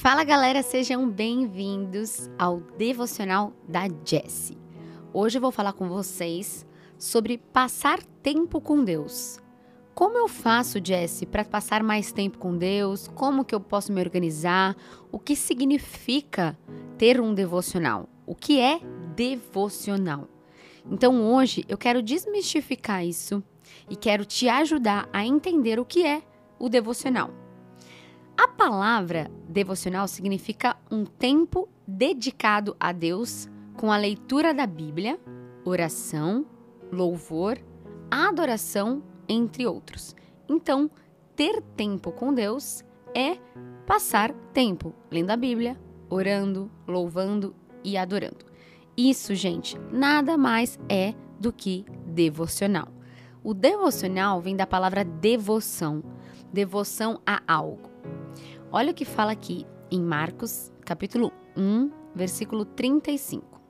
Fala galera, sejam bem-vindos ao devocional da Jessie. Hoje eu vou falar com vocês sobre passar tempo com Deus. Como eu faço, Jessie, para passar mais tempo com Deus? Como que eu posso me organizar? O que significa ter um devocional? O que é devocional? Então hoje eu quero desmistificar isso e quero te ajudar a entender o que é o devocional. A palavra devocional significa um tempo dedicado a Deus com a leitura da Bíblia, oração, louvor, adoração, entre outros. Então, ter tempo com Deus é passar tempo lendo a Bíblia, orando, louvando e adorando. Isso, gente, nada mais é do que devocional. O devocional vem da palavra devoção, devoção a algo. Olha o que fala aqui em Marcos, capítulo 1, versículo 35.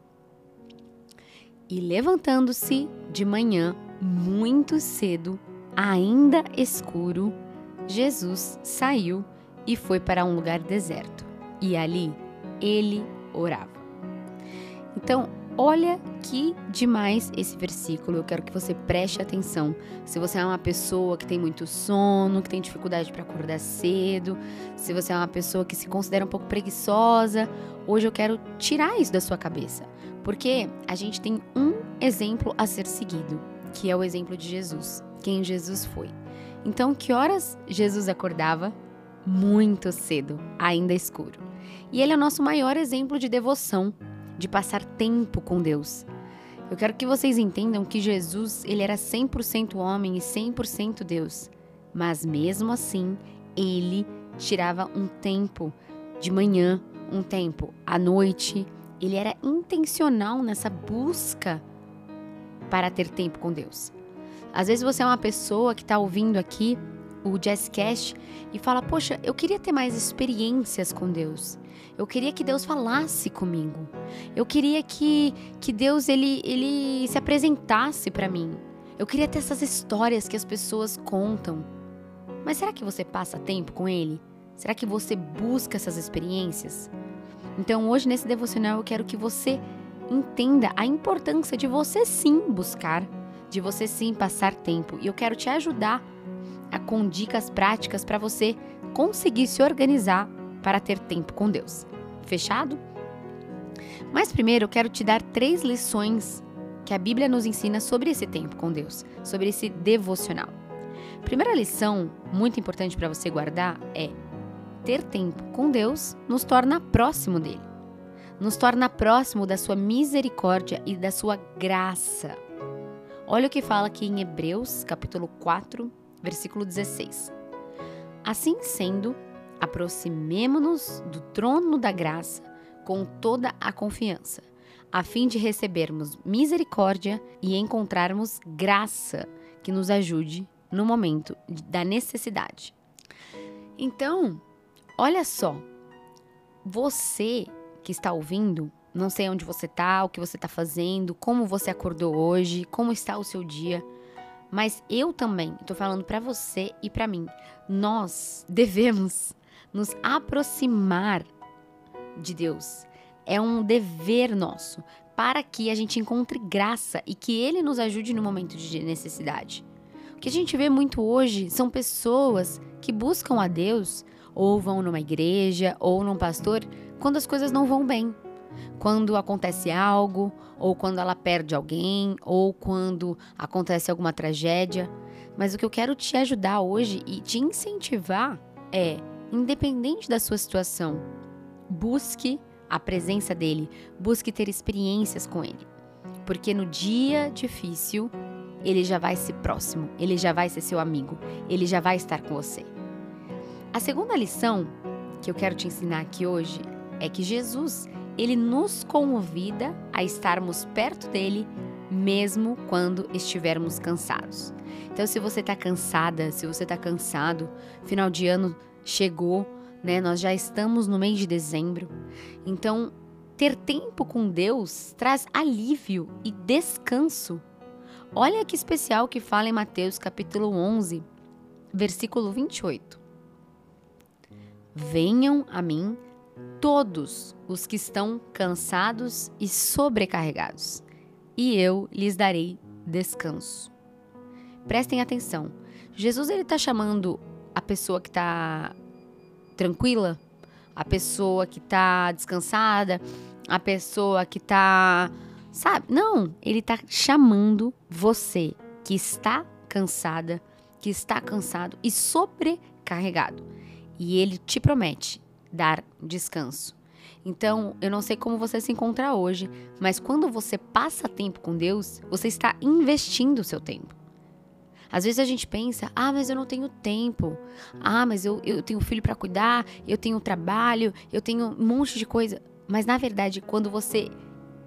E levantando-se de manhã, muito cedo, ainda escuro, Jesus saiu e foi para um lugar deserto. E ali ele orava. Então, Olha que demais esse versículo. Eu quero que você preste atenção. Se você é uma pessoa que tem muito sono, que tem dificuldade para acordar cedo, se você é uma pessoa que se considera um pouco preguiçosa, hoje eu quero tirar isso da sua cabeça. Porque a gente tem um exemplo a ser seguido, que é o exemplo de Jesus, quem Jesus foi. Então, que horas Jesus acordava? Muito cedo, ainda escuro. E ele é o nosso maior exemplo de devoção de passar tempo com Deus. Eu quero que vocês entendam que Jesus, ele era 100% homem e 100% Deus. Mas mesmo assim, ele tirava um tempo de manhã, um tempo à noite. Ele era intencional nessa busca para ter tempo com Deus. Às vezes você é uma pessoa que está ouvindo aqui o Jazzcast e fala: Poxa, eu queria ter mais experiências com Deus. Eu queria que Deus falasse comigo. Eu queria que, que Deus ele, ele se apresentasse para mim. Eu queria ter essas histórias que as pessoas contam. Mas será que você passa tempo com Ele? Será que você busca essas experiências? Então, hoje nesse devocional, eu quero que você entenda a importância de você sim buscar, de você sim passar tempo. E eu quero te ajudar a, com dicas práticas para você conseguir se organizar para ter tempo com Deus. Fechado? Mas primeiro eu quero te dar três lições que a Bíblia nos ensina sobre esse tempo com Deus, sobre esse devocional. Primeira lição, muito importante para você guardar, é ter tempo com Deus nos torna próximo dele. Nos torna próximo da sua misericórdia e da sua graça. Olha o que fala aqui em Hebreus, capítulo 4, versículo 16. Assim sendo, aproximemo-nos do trono da graça com toda a confiança, a fim de recebermos misericórdia e encontrarmos graça que nos ajude no momento da necessidade. Então, olha só, você que está ouvindo, não sei onde você está, o que você está fazendo, como você acordou hoje, como está o seu dia, mas eu também estou falando para você e para mim. Nós devemos nos aproximar de Deus. É um dever nosso para que a gente encontre graça e que Ele nos ajude no momento de necessidade. O que a gente vê muito hoje são pessoas que buscam a Deus ou vão numa igreja ou num pastor quando as coisas não vão bem. Quando acontece algo, ou quando ela perde alguém, ou quando acontece alguma tragédia. Mas o que eu quero te ajudar hoje e te incentivar é independente da sua situação, busque a presença dele, busque ter experiências com ele. Porque no dia difícil, ele já vai ser próximo, ele já vai ser seu amigo, ele já vai estar com você. A segunda lição que eu quero te ensinar aqui hoje é que Jesus, ele nos convida a estarmos perto dele mesmo quando estivermos cansados. Então, se você está cansada, se você está cansado, final de ano chegou, né? Nós já estamos no mês de dezembro. Então, ter tempo com Deus traz alívio e descanso. Olha que especial que fala em Mateus capítulo 11, versículo 28. Venham a mim todos os que estão cansados e sobrecarregados, e eu lhes darei descanso. Prestem atenção. Jesus ele está chamando a pessoa que está tranquila, a pessoa que está descansada, a pessoa que está, sabe? Não, ele está chamando você que está cansada, que está cansado e sobrecarregado. E ele te promete dar descanso. Então, eu não sei como você se encontra hoje, mas quando você passa tempo com Deus, você está investindo o seu tempo. Às vezes a gente pensa, ah, mas eu não tenho tempo. Ah, mas eu, eu tenho filho para cuidar, eu tenho trabalho, eu tenho um monte de coisa. Mas na verdade, quando você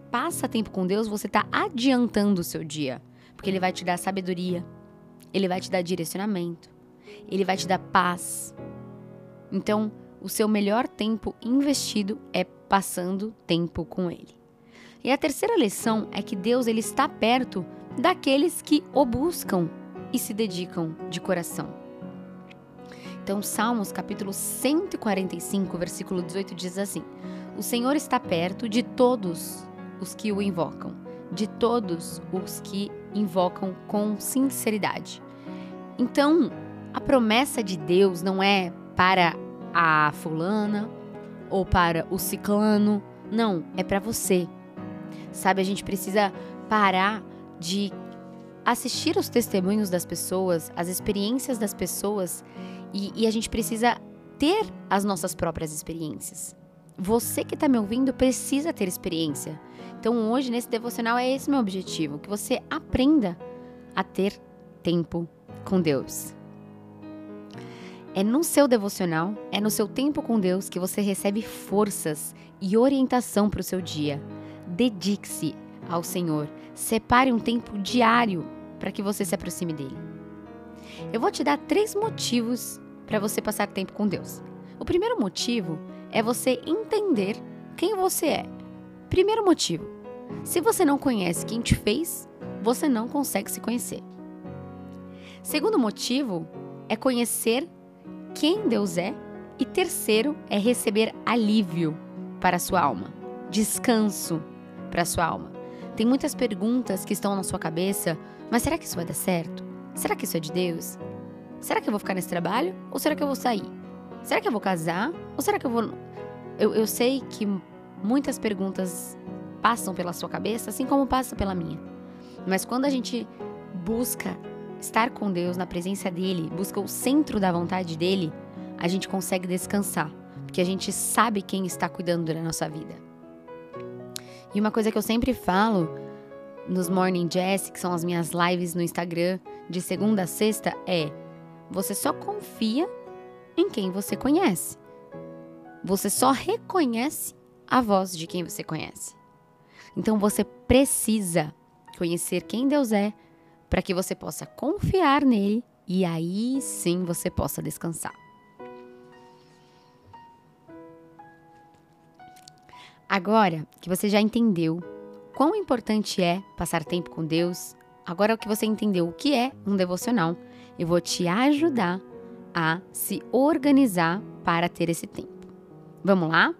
passa tempo com Deus, você está adiantando o seu dia. Porque Ele vai te dar sabedoria, Ele vai te dar direcionamento, Ele vai te dar paz. Então, o seu melhor tempo investido é passando tempo com Ele. E a terceira lição é que Deus ele está perto daqueles que o buscam e se dedicam de coração. Então, Salmos capítulo 145, versículo 18 diz assim: O Senhor está perto de todos os que o invocam, de todos os que invocam com sinceridade. Então, a promessa de Deus não é para a fulana ou para o ciclano, não, é para você. Sabe, a gente precisa parar de assistir os testemunhos das pessoas, as experiências das pessoas e, e a gente precisa ter as nossas próprias experiências. Você que está me ouvindo precisa ter experiência. Então, hoje, nesse devocional, é esse meu objetivo: que você aprenda a ter tempo com Deus. É no seu devocional, é no seu tempo com Deus que você recebe forças e orientação para o seu dia. Dedique-se ao Senhor. Separe um tempo diário para que você se aproxime dele. Eu vou te dar três motivos para você passar tempo com Deus. O primeiro motivo é você entender quem você é. Primeiro motivo: se você não conhece quem te fez, você não consegue se conhecer. Segundo motivo é conhecer quem Deus é. E terceiro é receber alívio para a sua alma, descanso para a sua alma. Tem muitas perguntas que estão na sua cabeça, mas será que isso vai dar certo? Será que isso é de Deus? Será que eu vou ficar nesse trabalho ou será que eu vou sair? Será que eu vou casar ou será que eu vou. Eu, eu sei que muitas perguntas passam pela sua cabeça, assim como passa pela minha. Mas quando a gente busca estar com Deus, na presença dele, busca o centro da vontade dele, a gente consegue descansar, porque a gente sabe quem está cuidando da nossa vida. E uma coisa que eu sempre falo nos Morning Jazz, que são as minhas lives no Instagram de segunda a sexta, é: você só confia em quem você conhece. Você só reconhece a voz de quem você conhece. Então você precisa conhecer quem Deus é para que você possa confiar nele e aí sim você possa descansar. Agora que você já entendeu quão importante é passar tempo com Deus, agora que você entendeu o que é um devocional, eu vou te ajudar a se organizar para ter esse tempo. Vamos lá?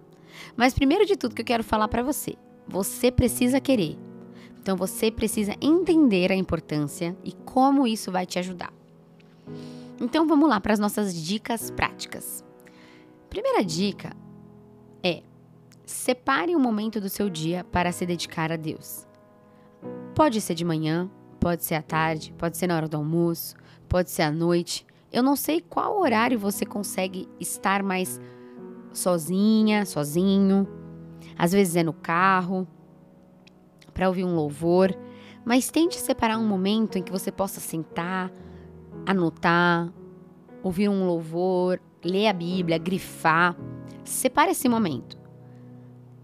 Mas primeiro de tudo que eu quero falar para você, você precisa querer. Então você precisa entender a importância e como isso vai te ajudar. Então vamos lá para as nossas dicas práticas. Primeira dica é Separe um momento do seu dia para se dedicar a Deus. Pode ser de manhã, pode ser à tarde, pode ser na hora do almoço, pode ser à noite. Eu não sei qual horário você consegue estar mais sozinha, sozinho. Às vezes é no carro, para ouvir um louvor, mas tente separar um momento em que você possa sentar, anotar, ouvir um louvor, ler a Bíblia, grifar. Separe esse momento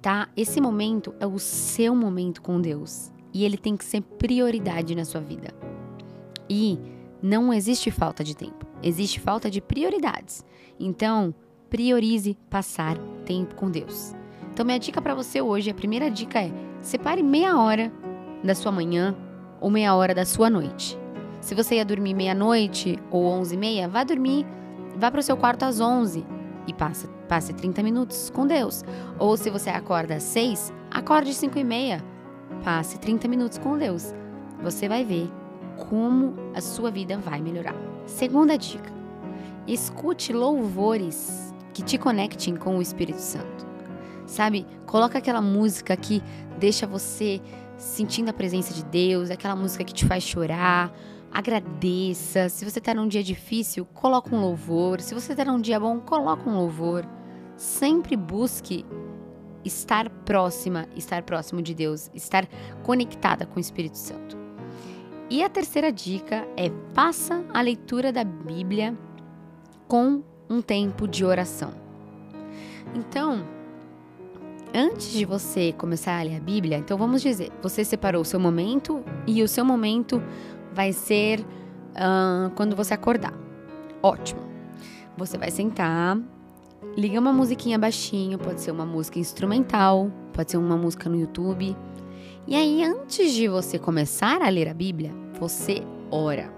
tá? Esse momento é o seu momento com Deus e ele tem que ser prioridade na sua vida. E não existe falta de tempo, existe falta de prioridades. Então, priorize passar tempo com Deus. Então, minha dica para você hoje, a primeira dica é: separe meia hora da sua manhã ou meia hora da sua noite. Se você ia dormir meia-noite ou onze e meia, vá dormir, vá para o seu quarto às onze e passe, passe 30 minutos com Deus. Ou se você acorda às 6, acorde às 5 e meia, passe 30 minutos com Deus. Você vai ver como a sua vida vai melhorar. Segunda dica: escute louvores que te conectem com o Espírito Santo. Sabe? Coloca aquela música que deixa você sentindo a presença de Deus, aquela música que te faz chorar. Agradeça. Se você está num dia difícil, coloca um louvor. Se você está num dia bom, coloca um louvor. Sempre busque estar próxima, estar próximo de Deus, estar conectada com o Espírito Santo. E a terceira dica é faça a leitura da Bíblia com um tempo de oração. Então, antes de você começar a ler a Bíblia, então vamos dizer, você separou o seu momento e o seu momento vai ser uh, quando você acordar. Ótimo. Você vai sentar, liga uma musiquinha baixinho, pode ser uma música instrumental, pode ser uma música no YouTube e aí, antes de você começar a ler a Bíblia, você ora.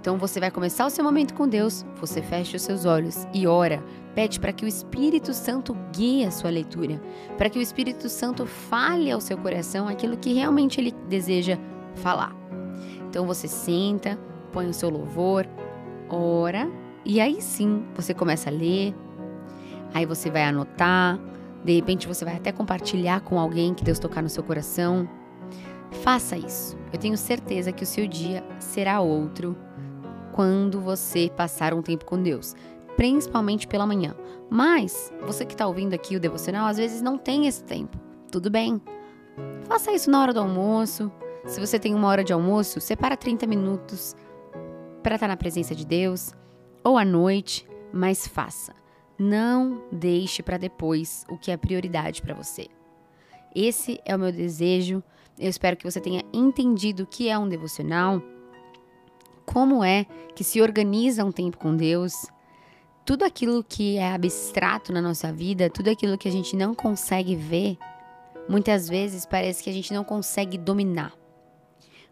Então você vai começar o seu momento com Deus, você fecha os seus olhos e ora. Pede para que o Espírito Santo guie a sua leitura, para que o Espírito Santo fale ao seu coração aquilo que realmente ele deseja falar. Então você senta, põe o seu louvor, ora, e aí sim você começa a ler. Aí você vai anotar, de repente você vai até compartilhar com alguém que Deus tocar no seu coração. Faça isso. Eu tenho certeza que o seu dia será outro quando você passar um tempo com Deus, principalmente pela manhã. Mas você que está ouvindo aqui o devocional às vezes não tem esse tempo. Tudo bem. Faça isso na hora do almoço. Se você tem uma hora de almoço, separa 30 minutos para estar tá na presença de Deus ou à noite, mas faça. Não deixe para depois o que é prioridade para você. Esse é o meu desejo. Eu espero que você tenha entendido o que é um devocional, como é que se organiza um tempo com Deus, tudo aquilo que é abstrato na nossa vida, tudo aquilo que a gente não consegue ver, muitas vezes parece que a gente não consegue dominar.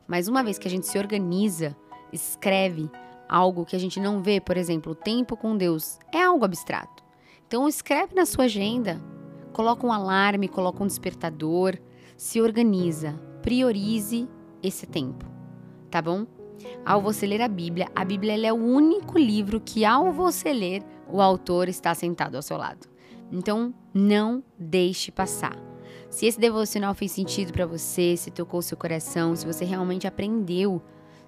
Mas uma vez que a gente se organiza, escreve, algo que a gente não vê, por exemplo, o tempo com Deus, é algo abstrato. Então escreve na sua agenda, coloca um alarme, coloca um despertador, se organiza, priorize esse tempo, tá bom? Ao você ler a Bíblia, a Bíblia é o único livro que ao você ler, o autor está sentado ao seu lado. Então, não deixe passar. Se esse devocional fez sentido para você, se tocou seu coração, se você realmente aprendeu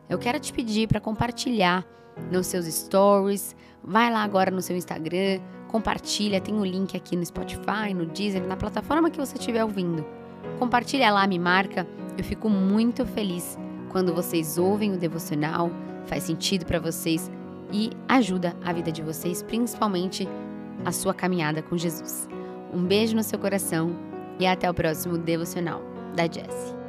eu quero te pedir para compartilhar nos seus stories. Vai lá agora no seu Instagram, compartilha, tem o um link aqui no Spotify, no Deezer, na plataforma que você estiver ouvindo. Compartilha lá, me marca. Eu fico muito feliz quando vocês ouvem o devocional, faz sentido para vocês e ajuda a vida de vocês, principalmente a sua caminhada com Jesus. Um beijo no seu coração e até o próximo devocional da Jessie.